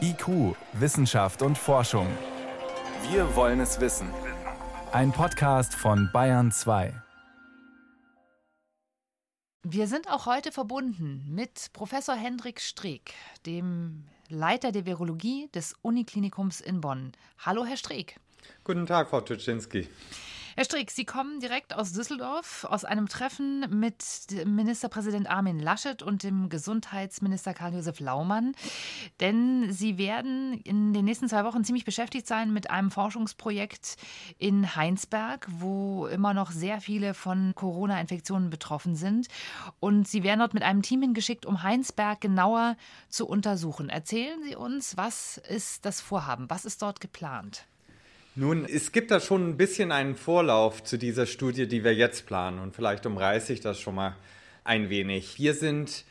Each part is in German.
IQ, Wissenschaft und Forschung. Wir wollen es wissen. Ein Podcast von Bayern 2. Wir sind auch heute verbunden mit Professor Hendrik Streeck, dem Leiter der Virologie des Uniklinikums in Bonn. Hallo, Herr Streeck. Guten Tag, Frau Tschetschinski. Herr Strick, Sie kommen direkt aus Düsseldorf, aus einem Treffen mit Ministerpräsident Armin Laschet und dem Gesundheitsminister Karl-Josef Laumann. Denn Sie werden in den nächsten zwei Wochen ziemlich beschäftigt sein mit einem Forschungsprojekt in Heinsberg, wo immer noch sehr viele von Corona-Infektionen betroffen sind. Und Sie werden dort mit einem Team hingeschickt, um Heinsberg genauer zu untersuchen. Erzählen Sie uns, was ist das Vorhaben? Was ist dort geplant? Nun, es gibt da schon ein bisschen einen Vorlauf zu dieser Studie, die wir jetzt planen. Und vielleicht umreiße ich das schon mal ein wenig. Wir sind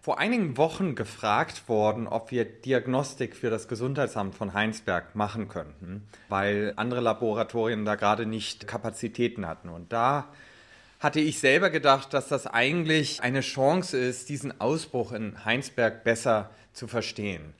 vor einigen Wochen gefragt worden, ob wir Diagnostik für das Gesundheitsamt von Heinsberg machen könnten, weil andere Laboratorien da gerade nicht Kapazitäten hatten. Und da hatte ich selber gedacht, dass das eigentlich eine Chance ist, diesen Ausbruch in Heinsberg besser zu verstehen.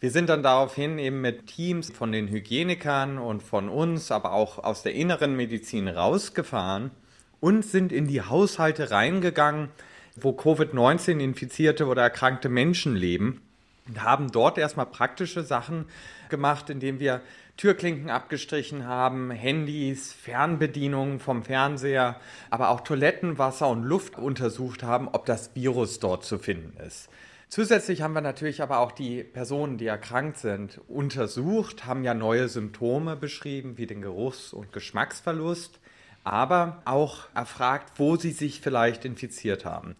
Wir sind dann daraufhin eben mit Teams von den Hygienikern und von uns, aber auch aus der inneren Medizin rausgefahren und sind in die Haushalte reingegangen, wo Covid-19 infizierte oder erkrankte Menschen leben und haben dort erstmal praktische Sachen gemacht, indem wir Türklinken abgestrichen haben, Handys, Fernbedienungen vom Fernseher, aber auch Toilettenwasser und Luft untersucht haben, ob das Virus dort zu finden ist. Zusätzlich haben wir natürlich aber auch die Personen, die erkrankt sind, untersucht, haben ja neue Symptome beschrieben, wie den Geruchs- und Geschmacksverlust, aber auch erfragt, wo sie sich vielleicht infiziert haben.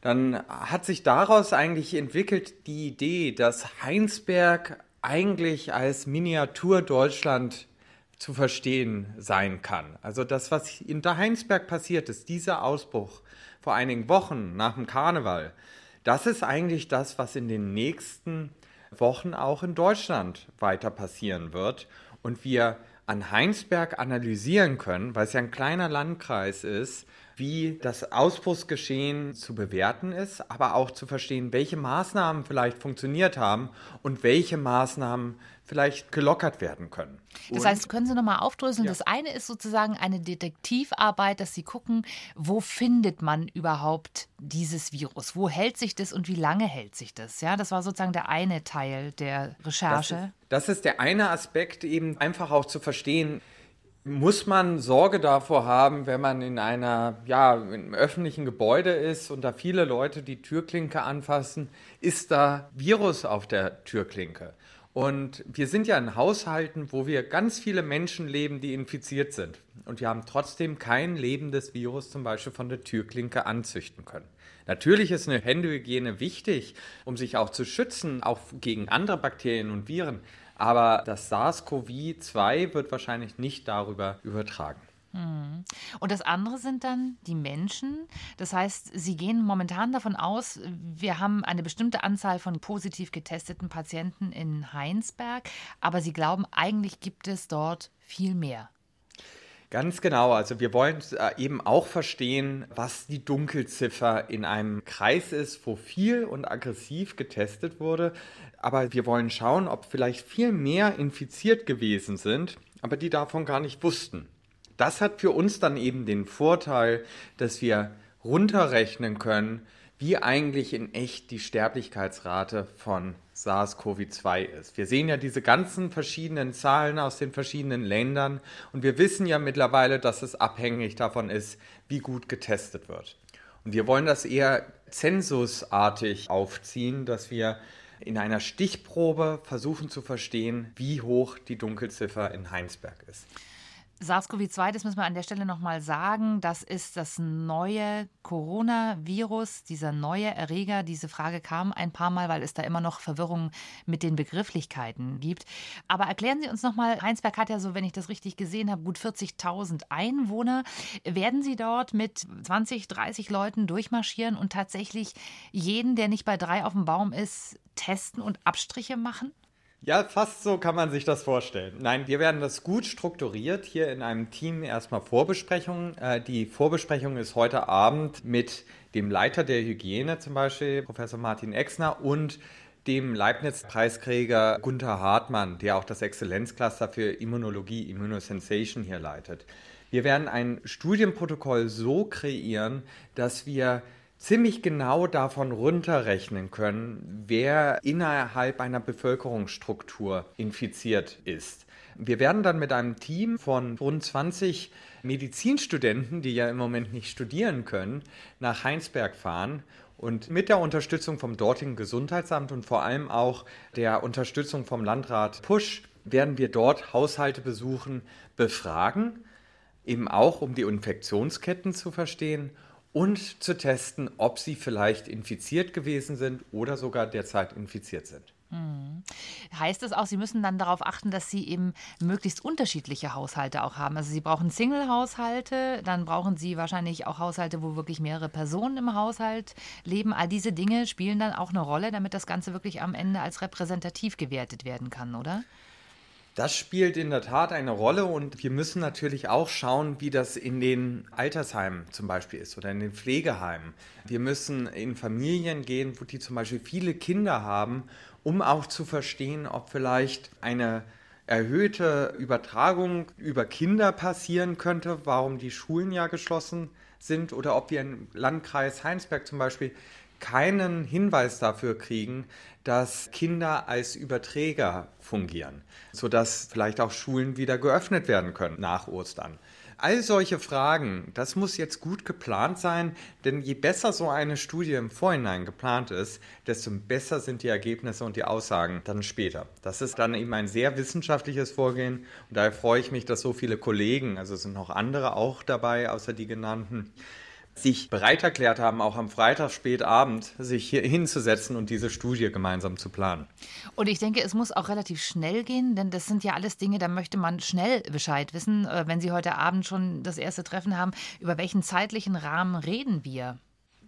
Dann hat sich daraus eigentlich entwickelt die Idee, dass Heinsberg eigentlich als Miniatur Deutschland zu verstehen sein kann. Also das, was in der Heinsberg passiert ist, dieser Ausbruch vor einigen Wochen nach dem Karneval, das ist eigentlich das, was in den nächsten Wochen auch in Deutschland weiter passieren wird. Und wir an Heinsberg analysieren können, weil es ja ein kleiner Landkreis ist, wie das Ausbruchsgeschehen zu bewerten ist, aber auch zu verstehen, welche Maßnahmen vielleicht funktioniert haben und welche Maßnahmen vielleicht gelockert werden können. Das heißt, können Sie nochmal aufdröseln? Ja. Das eine ist sozusagen eine Detektivarbeit, dass Sie gucken, wo findet man überhaupt dieses Virus? Wo hält sich das und wie lange hält sich das? Ja, das war sozusagen der eine Teil der Recherche. Das ist, das ist der eine Aspekt, eben einfach auch zu verstehen, muss man Sorge davor haben, wenn man in einer, ja, im öffentlichen Gebäude ist und da viele Leute die Türklinke anfassen, ist da Virus auf der Türklinke? Und wir sind ja in Haushalten, wo wir ganz viele Menschen leben, die infiziert sind. Und wir haben trotzdem kein lebendes Virus zum Beispiel von der Türklinke anzüchten können. Natürlich ist eine Händehygiene wichtig, um sich auch zu schützen, auch gegen andere Bakterien und Viren. Aber das SARS-CoV-2 wird wahrscheinlich nicht darüber übertragen. Hm. Und das andere sind dann die Menschen. Das heißt, Sie gehen momentan davon aus, wir haben eine bestimmte Anzahl von positiv getesteten Patienten in Heinsberg, aber Sie glauben, eigentlich gibt es dort viel mehr. Ganz genau. Also wir wollen äh, eben auch verstehen, was die Dunkelziffer in einem Kreis ist, wo viel und aggressiv getestet wurde. Aber wir wollen schauen, ob vielleicht viel mehr infiziert gewesen sind, aber die davon gar nicht wussten. Das hat für uns dann eben den Vorteil, dass wir runterrechnen können, wie eigentlich in echt die Sterblichkeitsrate von SARS-CoV-2 ist. Wir sehen ja diese ganzen verschiedenen Zahlen aus den verschiedenen Ländern und wir wissen ja mittlerweile, dass es abhängig davon ist, wie gut getestet wird. Und wir wollen das eher zensusartig aufziehen, dass wir in einer Stichprobe versuchen zu verstehen, wie hoch die Dunkelziffer in Heinsberg ist. SARS-CoV-2, das müssen wir an der Stelle nochmal sagen, das ist das neue Coronavirus, dieser neue Erreger. Diese Frage kam ein paar Mal, weil es da immer noch Verwirrung mit den Begrifflichkeiten gibt. Aber erklären Sie uns nochmal, Heinsberg hat ja so, wenn ich das richtig gesehen habe, gut 40.000 Einwohner. Werden Sie dort mit 20, 30 Leuten durchmarschieren und tatsächlich jeden, der nicht bei drei auf dem Baum ist, testen und Abstriche machen? Ja, fast so kann man sich das vorstellen. Nein, wir werden das gut strukturiert hier in einem Team erstmal Vorbesprechungen. Äh, die Vorbesprechung ist heute Abend mit dem Leiter der Hygiene zum Beispiel, Professor Martin Exner und dem Leibniz-Preisträger Gunther Hartmann, der auch das Exzellenzcluster für Immunologie, Immunosensation hier leitet. Wir werden ein Studienprotokoll so kreieren, dass wir ziemlich genau davon runterrechnen können, wer innerhalb einer Bevölkerungsstruktur infiziert ist. Wir werden dann mit einem Team von rund 20 Medizinstudenten, die ja im Moment nicht studieren können, nach Heinsberg fahren und mit der Unterstützung vom dortigen Gesundheitsamt und vor allem auch der Unterstützung vom Landrat Pusch werden wir dort Haushalte besuchen, befragen, eben auch um die Infektionsketten zu verstehen und zu testen, ob sie vielleicht infiziert gewesen sind oder sogar derzeit infiziert sind. Mhm. Heißt das auch, Sie müssen dann darauf achten, dass Sie eben möglichst unterschiedliche Haushalte auch haben? Also Sie brauchen Single-Haushalte, dann brauchen Sie wahrscheinlich auch Haushalte, wo wirklich mehrere Personen im Haushalt leben. All diese Dinge spielen dann auch eine Rolle, damit das Ganze wirklich am Ende als repräsentativ gewertet werden kann, oder? Das spielt in der Tat eine Rolle und wir müssen natürlich auch schauen, wie das in den Altersheimen zum Beispiel ist oder in den Pflegeheimen. Wir müssen in Familien gehen, wo die zum Beispiel viele Kinder haben um auch zu verstehen, ob vielleicht eine erhöhte Übertragung über Kinder passieren könnte, warum die Schulen ja geschlossen sind oder ob wir im Landkreis Heinsberg zum Beispiel keinen Hinweis dafür kriegen, dass Kinder als Überträger fungieren, sodass vielleicht auch Schulen wieder geöffnet werden können nach Ostern. All solche Fragen, das muss jetzt gut geplant sein, denn je besser so eine Studie im Vorhinein geplant ist, desto besser sind die Ergebnisse und die Aussagen dann später. Das ist dann eben ein sehr wissenschaftliches Vorgehen und daher freue ich mich, dass so viele Kollegen, also sind noch andere auch dabei, außer die genannten, sich bereit erklärt haben, auch am Freitag spätabend sich hier hinzusetzen und diese Studie gemeinsam zu planen. Und ich denke, es muss auch relativ schnell gehen, denn das sind ja alles Dinge, da möchte man schnell Bescheid wissen. Äh, wenn Sie heute Abend schon das erste Treffen haben, über welchen zeitlichen Rahmen reden wir?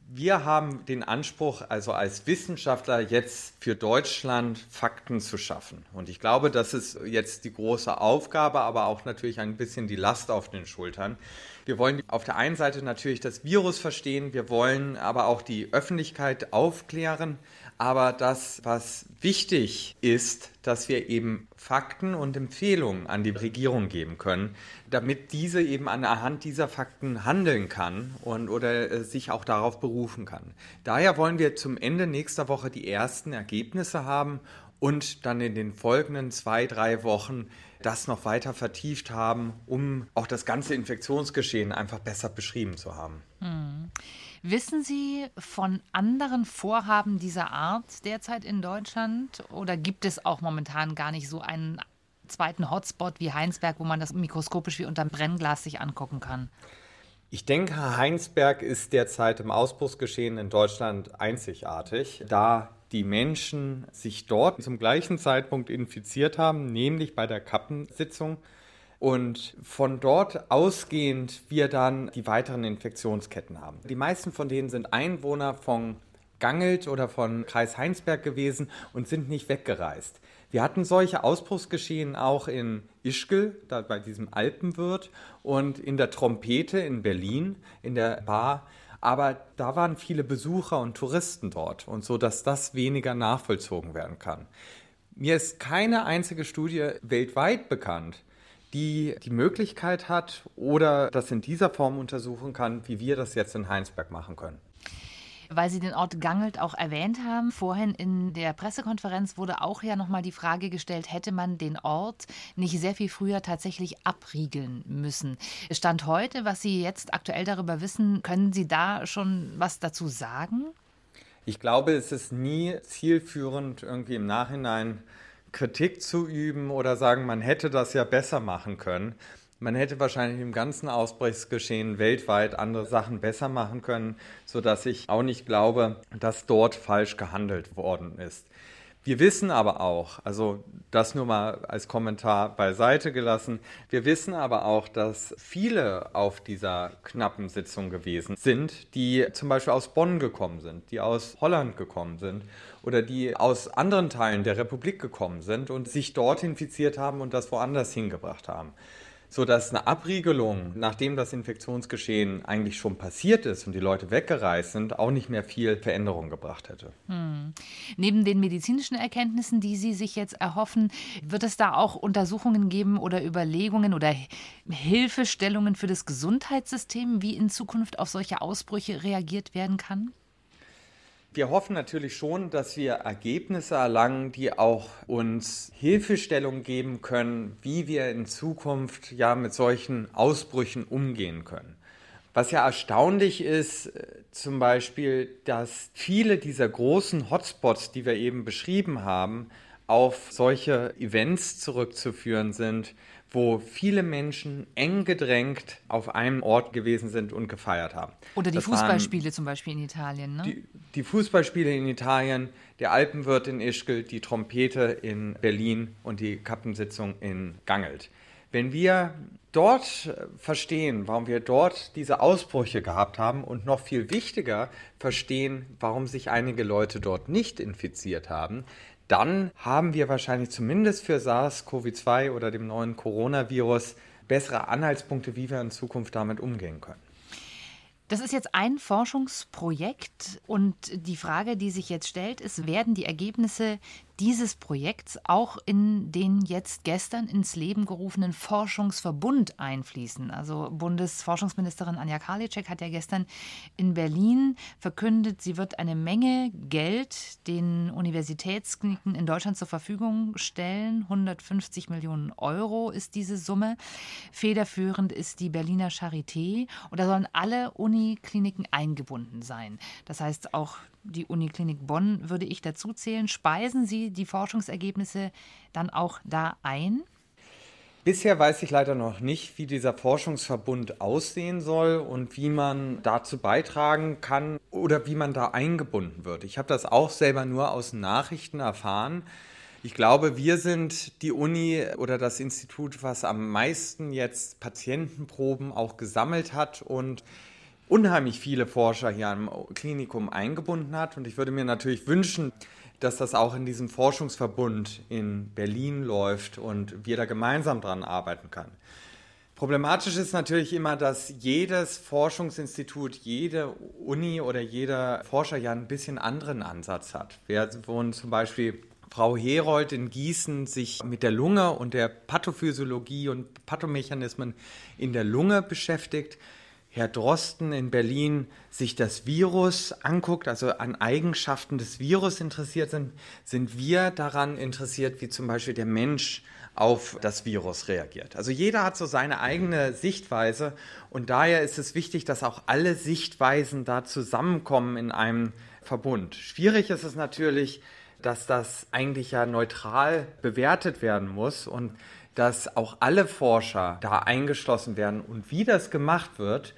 Wir haben den Anspruch, also als Wissenschaftler jetzt für Deutschland Fakten zu schaffen. Und ich glaube, das ist jetzt die große Aufgabe, aber auch natürlich ein bisschen die Last auf den Schultern. Wir wollen auf der einen Seite natürlich das Virus verstehen, wir wollen aber auch die Öffentlichkeit aufklären. Aber das, was wichtig ist, dass wir eben Fakten und Empfehlungen an die Regierung geben können, damit diese eben anhand dieser Fakten handeln kann und oder äh, sich auch darauf berufen kann. Daher wollen wir zum Ende nächster Woche die ersten Ergebnisse haben und dann in den folgenden zwei, drei Wochen das noch weiter vertieft haben, um auch das ganze Infektionsgeschehen einfach besser beschrieben zu haben. Hm. Wissen Sie von anderen Vorhaben dieser Art derzeit in Deutschland oder gibt es auch momentan gar nicht so einen zweiten Hotspot wie Heinsberg, wo man das mikroskopisch wie unter Brennglas sich angucken kann? Ich denke, Heinsberg ist derzeit im Ausbruchsgeschehen in Deutschland einzigartig, da die Menschen sich dort zum gleichen Zeitpunkt infiziert haben, nämlich bei der Kappensitzung. Und von dort ausgehend wir dann die weiteren Infektionsketten haben. Die meisten von denen sind Einwohner von Gangelt oder von Kreis Heinsberg gewesen und sind nicht weggereist. Wir hatten solche Ausbruchsgeschehen auch in Ischgl, da bei diesem Alpenwirt, und in der Trompete in Berlin, in der Bar aber da waren viele Besucher und Touristen dort und so, dass das weniger nachvollzogen werden kann. Mir ist keine einzige Studie weltweit bekannt, die die Möglichkeit hat oder das in dieser Form untersuchen kann, wie wir das jetzt in Heinsberg machen können weil Sie den Ort Gangelt auch erwähnt haben. Vorhin in der Pressekonferenz wurde auch ja nochmal die Frage gestellt, hätte man den Ort nicht sehr viel früher tatsächlich abriegeln müssen. Stand heute, was Sie jetzt aktuell darüber wissen, können Sie da schon was dazu sagen? Ich glaube, es ist nie zielführend, irgendwie im Nachhinein Kritik zu üben oder sagen, man hätte das ja besser machen können. Man hätte wahrscheinlich im ganzen Ausbruchsgeschehen weltweit andere Sachen besser machen können, sodass ich auch nicht glaube, dass dort falsch gehandelt worden ist. Wir wissen aber auch, also das nur mal als Kommentar beiseite gelassen, wir wissen aber auch, dass viele auf dieser knappen Sitzung gewesen sind, die zum Beispiel aus Bonn gekommen sind, die aus Holland gekommen sind oder die aus anderen Teilen der Republik gekommen sind und sich dort infiziert haben und das woanders hingebracht haben sodass eine Abriegelung, nachdem das Infektionsgeschehen eigentlich schon passiert ist und die Leute weggereist sind, auch nicht mehr viel Veränderung gebracht hätte. Hm. Neben den medizinischen Erkenntnissen, die Sie sich jetzt erhoffen, wird es da auch Untersuchungen geben oder Überlegungen oder Hilfestellungen für das Gesundheitssystem, wie in Zukunft auf solche Ausbrüche reagiert werden kann? Wir hoffen natürlich schon, dass wir Ergebnisse erlangen, die auch uns Hilfestellung geben können, wie wir in Zukunft ja mit solchen Ausbrüchen umgehen können. Was ja erstaunlich ist, äh, zum Beispiel, dass viele dieser großen Hotspots, die wir eben beschrieben haben, auf solche Events zurückzuführen sind, wo viele Menschen eng gedrängt auf einem Ort gewesen sind und gefeiert haben. Oder die das Fußballspiele zum Beispiel in Italien. Ne? Die, die, Fußballspiele in Italien, der Alpenwirt in Ischgl, die Trompete in Berlin und die Kappensitzung in Gangelt. Wenn wir dort verstehen, warum wir dort diese Ausbrüche gehabt haben und noch viel wichtiger verstehen, warum sich einige Leute dort nicht infiziert haben, dann haben wir wahrscheinlich zumindest für SARS-CoV-2 oder dem neuen Coronavirus bessere Anhaltspunkte, wie wir in Zukunft damit umgehen können. Das ist jetzt ein Forschungsprojekt und die Frage, die sich jetzt stellt, ist, werden die Ergebnisse dieses Projekts auch in den jetzt gestern ins Leben gerufenen Forschungsverbund einfließen. Also Bundesforschungsministerin Anja Karliczek hat ja gestern in Berlin verkündet, sie wird eine Menge Geld den Universitätskliniken in Deutschland zur Verfügung stellen. 150 Millionen Euro ist diese Summe. Federführend ist die Berliner Charité und da sollen alle Unikliniken eingebunden sein. Das heißt auch die Uniklinik Bonn würde ich dazu zählen. Speisen Sie die Forschungsergebnisse dann auch da ein? Bisher weiß ich leider noch nicht, wie dieser Forschungsverbund aussehen soll und wie man dazu beitragen kann oder wie man da eingebunden wird. Ich habe das auch selber nur aus Nachrichten erfahren. Ich glaube, wir sind die Uni oder das Institut, was am meisten jetzt Patientenproben auch gesammelt hat und unheimlich viele Forscher hier am Klinikum eingebunden hat. Und ich würde mir natürlich wünschen, dass das auch in diesem Forschungsverbund in Berlin läuft und wir da gemeinsam dran arbeiten können. Problematisch ist natürlich immer, dass jedes Forschungsinstitut, jede Uni oder jeder Forscher ja ein bisschen anderen Ansatz hat. Wir wohnen zum Beispiel Frau Herold in Gießen sich mit der Lunge und der Pathophysiologie und Pathomechanismen in der Lunge beschäftigt. Herr Drosten in Berlin sich das Virus anguckt, also an Eigenschaften des Virus interessiert sind, sind wir daran interessiert, wie zum Beispiel der Mensch auf das Virus reagiert. Also jeder hat so seine eigene Sichtweise und daher ist es wichtig, dass auch alle Sichtweisen da zusammenkommen in einem Verbund. Schwierig ist es natürlich, dass das eigentlich ja neutral bewertet werden muss und dass auch alle Forscher da eingeschlossen werden. Und wie das gemacht wird,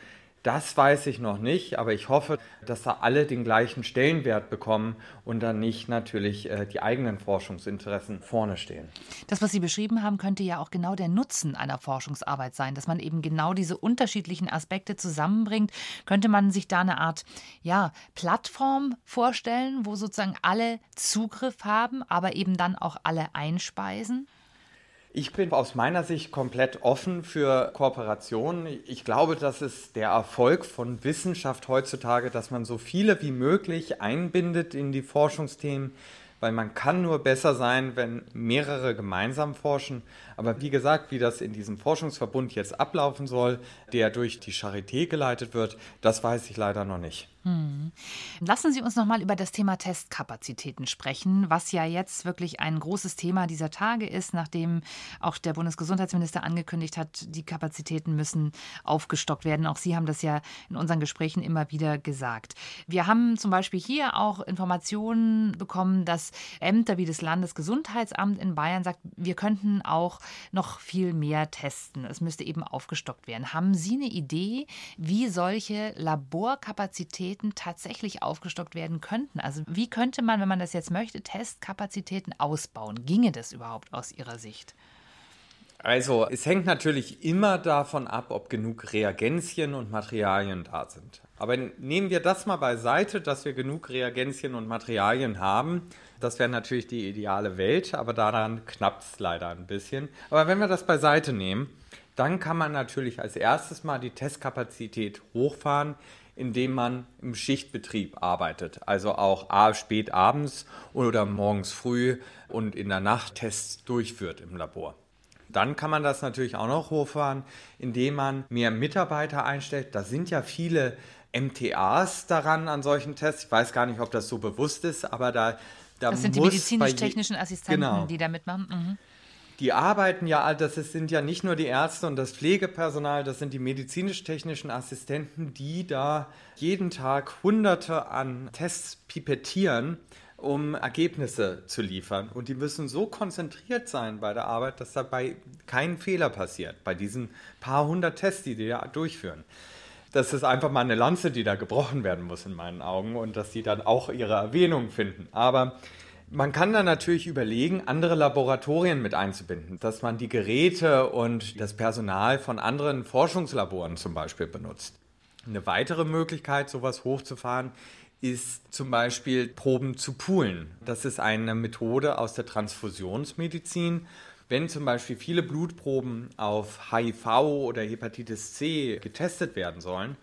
das weiß ich noch nicht, aber ich hoffe, dass da alle den gleichen Stellenwert bekommen und dann nicht natürlich äh, die eigenen Forschungsinteressen vorne stehen. Das, was Sie beschrieben haben, könnte ja auch genau der Nutzen einer Forschungsarbeit sein, dass man eben genau diese unterschiedlichen Aspekte zusammenbringt. Könnte man sich da eine Art ja, Plattform vorstellen, wo sozusagen alle Zugriff haben, aber eben dann auch alle einspeisen? Ich bin aus meiner Sicht komplett offen für Kooperationen. Ich glaube, das ist der Erfolg von Wissenschaft heutzutage, dass man so viele wie möglich einbindet in die Forschungsthemen, weil man kann nur besser sein, wenn mehrere gemeinsam forschen. Aber wie gesagt, wie das in diesem Forschungsverbund jetzt ablaufen soll, der durch die Charité geleitet wird, das weiß ich leider noch nicht. Hm. Lassen Sie uns noch mal über das Thema Testkapazitäten sprechen, was ja jetzt wirklich ein großes Thema dieser Tage ist, nachdem auch der Bundesgesundheitsminister angekündigt hat, die Kapazitäten müssen aufgestockt werden. Auch Sie haben das ja in unseren Gesprächen immer wieder gesagt. Wir haben zum Beispiel hier auch Informationen bekommen, dass Ämter wie das Landesgesundheitsamt in Bayern sagt, wir könnten auch noch viel mehr testen. Es müsste eben aufgestockt werden. Haben Sie eine Idee, wie solche Laborkapazitäten tatsächlich aufgestockt werden könnten? Also wie könnte man, wenn man das jetzt möchte, Testkapazitäten ausbauen? Ginge das überhaupt aus Ihrer Sicht? Also es hängt natürlich immer davon ab, ob genug Reagenzien und Materialien da sind. Aber nehmen wir das mal beiseite, dass wir genug Reagenzien und Materialien haben. Das wäre natürlich die ideale Welt, aber daran knappt es leider ein bisschen. Aber wenn wir das beiseite nehmen, dann kann man natürlich als erstes mal die Testkapazität hochfahren, indem man im Schichtbetrieb arbeitet. Also auch spät abends oder morgens früh und in der Nacht Tests durchführt im Labor. Dann kann man das natürlich auch noch hochfahren, indem man mehr Mitarbeiter einstellt. Da sind ja viele MTAs daran an solchen Tests. Ich weiß gar nicht, ob das so bewusst ist, aber da, da das sind die medizinisch-technischen Assistenten, genau. die da mitmachen. Mhm. Die arbeiten ja, das sind ja nicht nur die Ärzte und das Pflegepersonal, das sind die medizinisch-technischen Assistenten, die da jeden Tag Hunderte an Tests pipettieren um Ergebnisse zu liefern. Und die müssen so konzentriert sein bei der Arbeit, dass dabei kein Fehler passiert, bei diesen paar hundert Tests, die die da durchführen. Das ist einfach mal eine Lanze, die da gebrochen werden muss in meinen Augen und dass die dann auch ihre Erwähnung finden. Aber man kann dann natürlich überlegen, andere Laboratorien mit einzubinden, dass man die Geräte und das Personal von anderen Forschungslaboren zum Beispiel benutzt. Eine weitere Möglichkeit, sowas hochzufahren, ist zum Beispiel Proben zu poolen. Das ist eine Methode aus der Transfusionsmedizin. Wenn zum Beispiel viele Blutproben auf HIV oder Hepatitis C getestet werden sollen,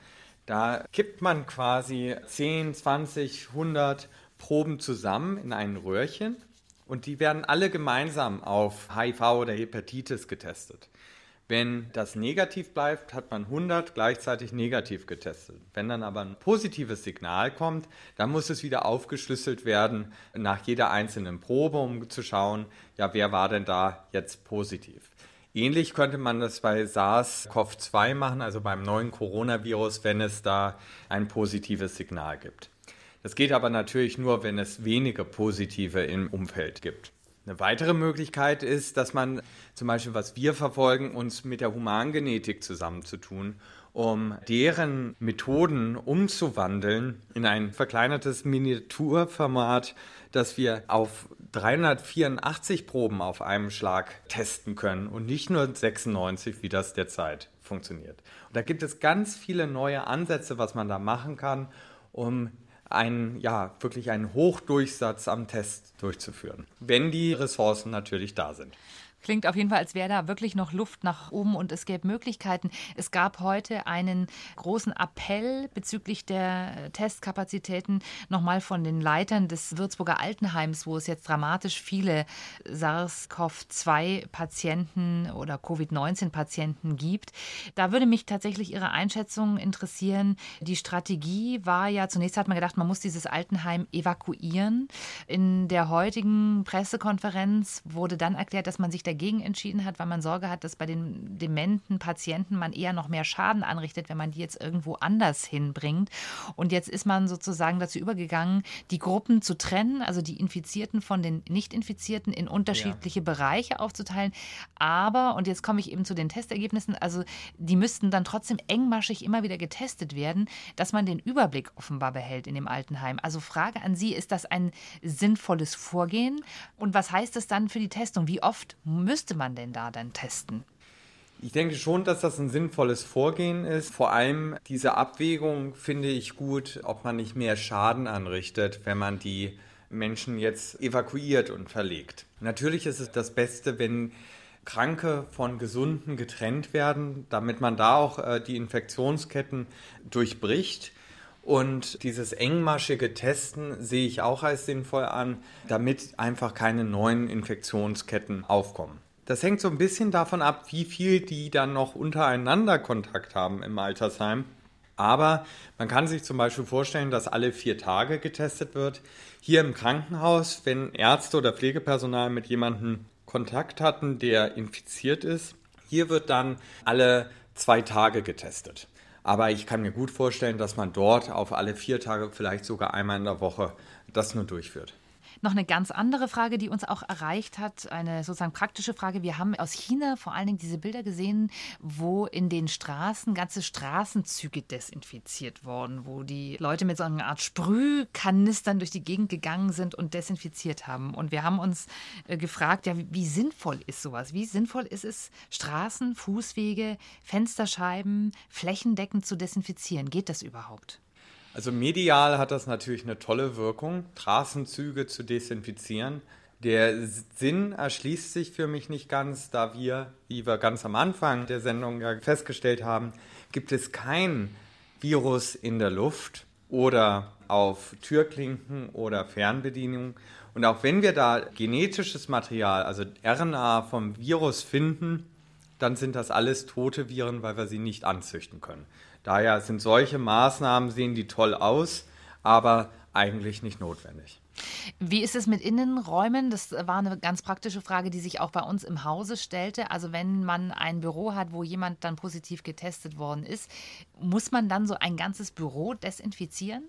da kippt man quasi 10, 20, 100 Proben zusammen in ein Röhrchen und die werden alle gemeinsam auf HIV oder Hepatitis getestet. Wenn das negativ bleibt, hat man 100 gleichzeitig negativ getestet. Wenn dann aber ein positives Signal kommt, dann muss es wieder aufgeschlüsselt werden nach jeder einzelnen Probe, um zu schauen, ja, wer war denn da jetzt positiv. Ähnlich könnte man das bei SARS-CoV-2 machen, also beim neuen Coronavirus, wenn es da ein positives Signal gibt. Das geht aber natürlich nur, wenn es wenige positive im Umfeld gibt. Eine weitere Möglichkeit ist, dass man zum Beispiel, was wir verfolgen, uns mit der Humangenetik zusammenzutun, um deren Methoden umzuwandeln in ein verkleinertes Miniaturformat, das wir auf 384 Proben auf einem Schlag testen können und nicht nur 96, wie das derzeit funktioniert. Und da gibt es ganz viele neue Ansätze, was man da machen kann, um einen, ja, wirklich einen Hochdurchsatz am Test durchzuführen, wenn die Ressourcen natürlich da sind. Klingt auf jeden Fall, als wäre da wirklich noch Luft nach oben und es gäbe Möglichkeiten. Es gab heute einen großen Appell bezüglich der Testkapazitäten nochmal von den Leitern des Würzburger Altenheims, wo es jetzt dramatisch viele SARS-CoV-2-Patienten oder Covid-19-Patienten gibt. Da würde mich tatsächlich Ihre Einschätzung interessieren. Die Strategie war ja, zunächst hat man gedacht, man muss dieses Altenheim evakuieren. In der heutigen Pressekonferenz wurde dann erklärt, dass man sich der dagegen entschieden hat, weil man Sorge hat, dass bei den dementen Patienten man eher noch mehr Schaden anrichtet, wenn man die jetzt irgendwo anders hinbringt. Und jetzt ist man sozusagen dazu übergegangen, die Gruppen zu trennen, also die Infizierten von den Nicht-Infizierten in unterschiedliche ja. Bereiche aufzuteilen. Aber, und jetzt komme ich eben zu den Testergebnissen, also die müssten dann trotzdem engmaschig immer wieder getestet werden, dass man den Überblick offenbar behält in dem Altenheim. Also Frage an Sie, ist das ein sinnvolles Vorgehen? Und was heißt das dann für die Testung? Wie oft müsste man denn da dann testen? Ich denke schon, dass das ein sinnvolles Vorgehen ist. Vor allem diese Abwägung finde ich gut, ob man nicht mehr Schaden anrichtet, wenn man die Menschen jetzt evakuiert und verlegt. Natürlich ist es das Beste, wenn Kranke von Gesunden getrennt werden, damit man da auch äh, die Infektionsketten durchbricht. Und dieses engmaschige Testen sehe ich auch als sinnvoll an, damit einfach keine neuen Infektionsketten aufkommen. Das hängt so ein bisschen davon ab, wie viel die dann noch untereinander Kontakt haben im Altersheim. Aber man kann sich zum Beispiel vorstellen, dass alle vier Tage getestet wird. Hier im Krankenhaus, wenn Ärzte oder Pflegepersonal mit jemandem Kontakt hatten, der infiziert ist, hier wird dann alle zwei Tage getestet. Aber ich kann mir gut vorstellen, dass man dort auf alle vier Tage, vielleicht sogar einmal in der Woche, das nur durchführt. Noch eine ganz andere Frage, die uns auch erreicht hat, eine sozusagen praktische Frage. Wir haben aus China vor allen Dingen diese Bilder gesehen, wo in den Straßen ganze Straßenzüge desinfiziert wurden, wo die Leute mit so einer Art Sprühkanistern durch die Gegend gegangen sind und desinfiziert haben. Und wir haben uns äh, gefragt, ja, wie sinnvoll ist sowas? Wie sinnvoll ist es, Straßen, Fußwege, Fensterscheiben flächendeckend zu desinfizieren? Geht das überhaupt? Also medial hat das natürlich eine tolle Wirkung, Straßenzüge zu desinfizieren. Der Sinn erschließt sich für mich nicht ganz, da wir, wie wir ganz am Anfang der Sendung ja festgestellt haben, gibt es kein Virus in der Luft oder auf Türklinken oder Fernbedienung. Und auch wenn wir da genetisches Material, also RNA vom Virus finden, dann sind das alles tote Viren, weil wir sie nicht anzüchten können. Daher sind solche Maßnahmen, sehen die toll aus, aber eigentlich nicht notwendig. Wie ist es mit Innenräumen? Das war eine ganz praktische Frage, die sich auch bei uns im Hause stellte. Also wenn man ein Büro hat, wo jemand dann positiv getestet worden ist, muss man dann so ein ganzes Büro desinfizieren?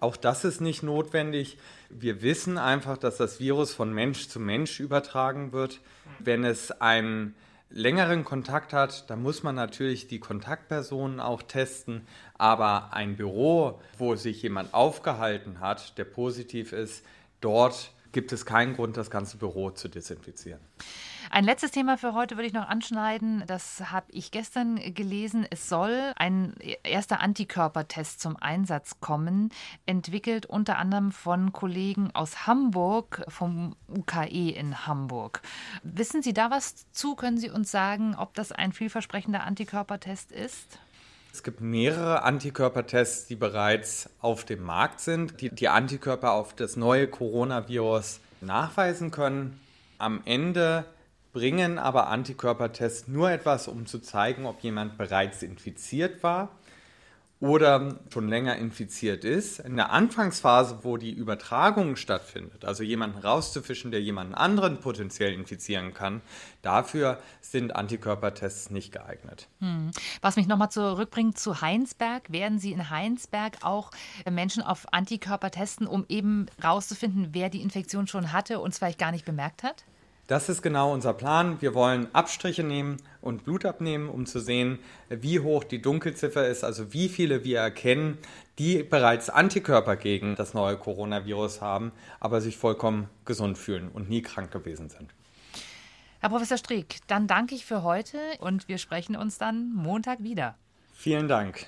Auch das ist nicht notwendig. Wir wissen einfach, dass das Virus von Mensch zu Mensch übertragen wird. Wenn es einen längeren Kontakt hat, dann muss man natürlich die Kontaktpersonen auch testen. Aber ein Büro, wo sich jemand aufgehalten hat, der positiv ist, dort gibt es keinen Grund, das ganze Büro zu desinfizieren. Ein letztes Thema für heute würde ich noch anschneiden. Das habe ich gestern gelesen. Es soll ein erster Antikörpertest zum Einsatz kommen, entwickelt unter anderem von Kollegen aus Hamburg, vom UKE in Hamburg. Wissen Sie da was zu? Können Sie uns sagen, ob das ein vielversprechender Antikörpertest ist? Es gibt mehrere Antikörpertests, die bereits auf dem Markt sind, die die Antikörper auf das neue Coronavirus nachweisen können. Am Ende bringen aber Antikörpertests nur etwas, um zu zeigen, ob jemand bereits infiziert war oder schon länger infiziert ist. In der Anfangsphase, wo die Übertragung stattfindet, also jemanden rauszufischen, der jemanden anderen potenziell infizieren kann, dafür sind Antikörpertests nicht geeignet. Hm. Was mich nochmal zurückbringt zu Heinsberg, werden Sie in Heinsberg auch Menschen auf Antikörper testen, um eben rauszufinden, wer die Infektion schon hatte und es vielleicht gar nicht bemerkt hat? Das ist genau unser Plan. Wir wollen Abstriche nehmen und Blut abnehmen, um zu sehen, wie hoch die Dunkelziffer ist, also wie viele wir erkennen, die bereits Antikörper gegen das neue Coronavirus haben, aber sich vollkommen gesund fühlen und nie krank gewesen sind. Herr Professor Strick, dann danke ich für heute und wir sprechen uns dann Montag wieder. Vielen Dank.